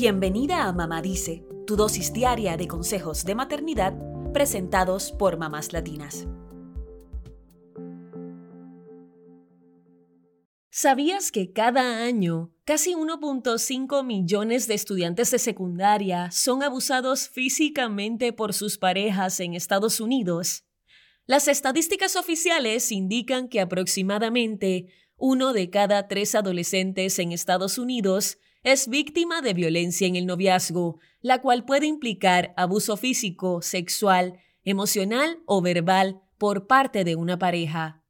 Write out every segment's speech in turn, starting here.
Bienvenida a Mamá Dice, tu dosis diaria de consejos de maternidad presentados por mamás latinas. ¿Sabías que cada año casi 1.5 millones de estudiantes de secundaria son abusados físicamente por sus parejas en Estados Unidos? Las estadísticas oficiales indican que aproximadamente uno de cada tres adolescentes en Estados Unidos es víctima de violencia en el noviazgo, la cual puede implicar abuso físico, sexual, emocional o verbal por parte de una pareja.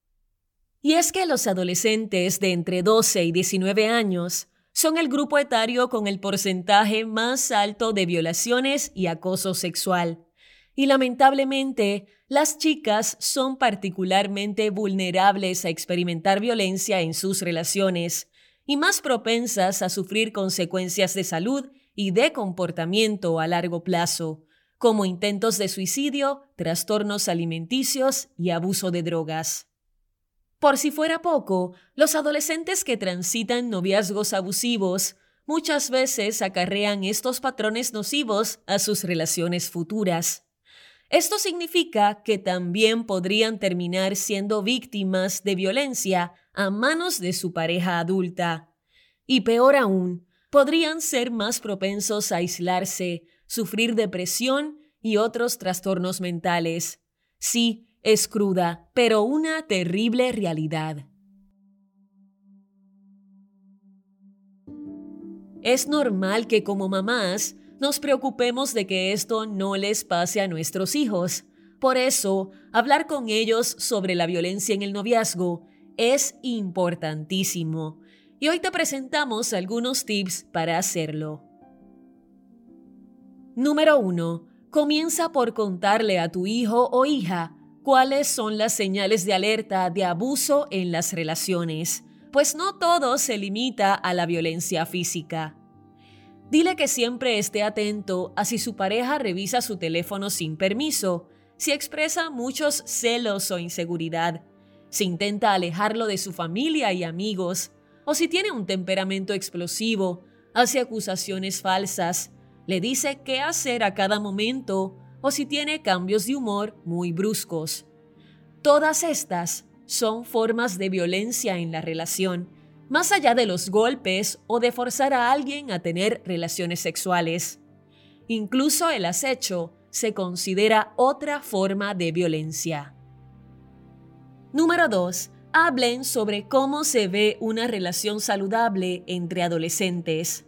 Y es que los adolescentes de entre 12 y 19 años son el grupo etario con el porcentaje más alto de violaciones y acoso sexual. Y lamentablemente, las chicas son particularmente vulnerables a experimentar violencia en sus relaciones y más propensas a sufrir consecuencias de salud y de comportamiento a largo plazo, como intentos de suicidio, trastornos alimenticios y abuso de drogas. Por si fuera poco, los adolescentes que transitan noviazgos abusivos muchas veces acarrean estos patrones nocivos a sus relaciones futuras. Esto significa que también podrían terminar siendo víctimas de violencia a manos de su pareja adulta. Y peor aún, podrían ser más propensos a aislarse, sufrir depresión y otros trastornos mentales. Sí, es cruda, pero una terrible realidad. Es normal que como mamás nos preocupemos de que esto no les pase a nuestros hijos. Por eso, hablar con ellos sobre la violencia en el noviazgo es importantísimo. Y hoy te presentamos algunos tips para hacerlo. Número 1. Comienza por contarle a tu hijo o hija cuáles son las señales de alerta de abuso en las relaciones, pues no todo se limita a la violencia física. Dile que siempre esté atento a si su pareja revisa su teléfono sin permiso, si expresa muchos celos o inseguridad, si intenta alejarlo de su familia y amigos, o si tiene un temperamento explosivo, hace acusaciones falsas, le dice qué hacer a cada momento o si tiene cambios de humor muy bruscos. Todas estas son formas de violencia en la relación más allá de los golpes o de forzar a alguien a tener relaciones sexuales. Incluso el acecho se considera otra forma de violencia. Número 2. Hablen sobre cómo se ve una relación saludable entre adolescentes.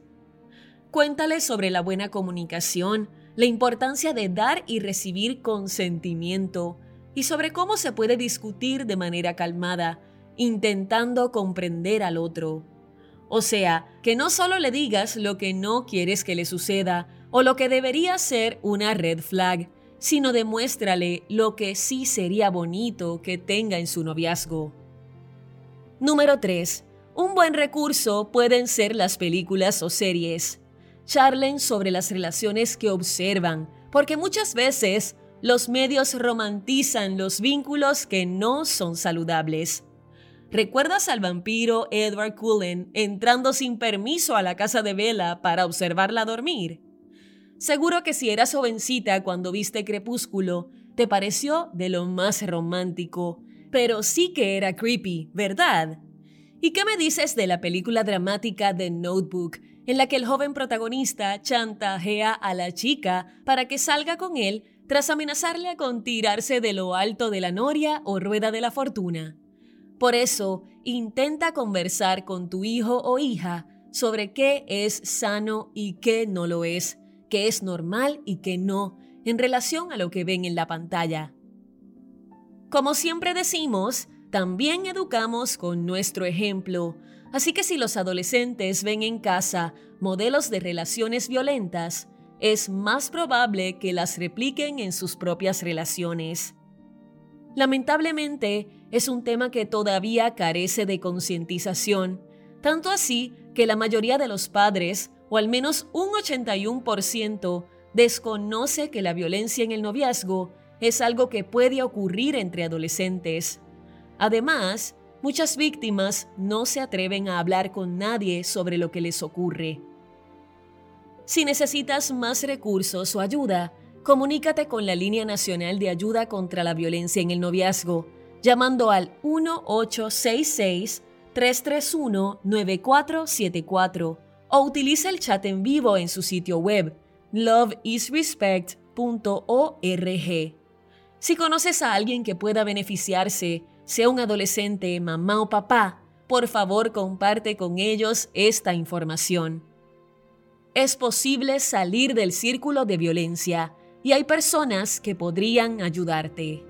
Cuéntales sobre la buena comunicación, la importancia de dar y recibir consentimiento y sobre cómo se puede discutir de manera calmada intentando comprender al otro. O sea, que no solo le digas lo que no quieres que le suceda o lo que debería ser una red flag, sino demuéstrale lo que sí sería bonito que tenga en su noviazgo. Número 3. Un buen recurso pueden ser las películas o series. Charlen sobre las relaciones que observan, porque muchas veces los medios romantizan los vínculos que no son saludables. ¿Recuerdas al vampiro Edward Cullen entrando sin permiso a la casa de Bella para observarla dormir? Seguro que si eras jovencita cuando viste Crepúsculo, te pareció de lo más romántico, pero sí que era creepy, ¿verdad? ¿Y qué me dices de la película dramática The Notebook, en la que el joven protagonista chantajea a la chica para que salga con él tras amenazarle con tirarse de lo alto de la noria o rueda de la fortuna? Por eso, intenta conversar con tu hijo o hija sobre qué es sano y qué no lo es, qué es normal y qué no, en relación a lo que ven en la pantalla. Como siempre decimos, también educamos con nuestro ejemplo, así que si los adolescentes ven en casa modelos de relaciones violentas, es más probable que las repliquen en sus propias relaciones. Lamentablemente, es un tema que todavía carece de concientización, tanto así que la mayoría de los padres, o al menos un 81%, desconoce que la violencia en el noviazgo es algo que puede ocurrir entre adolescentes. Además, muchas víctimas no se atreven a hablar con nadie sobre lo que les ocurre. Si necesitas más recursos o ayuda, comunícate con la Línea Nacional de Ayuda contra la Violencia en el Noviazgo, llamando al 1866-331-9474 o utiliza el chat en vivo en su sitio web loveisrespect.org. Si conoces a alguien que pueda beneficiarse, sea un adolescente, mamá o papá, por favor comparte con ellos esta información. Es posible salir del círculo de violencia y hay personas que podrían ayudarte.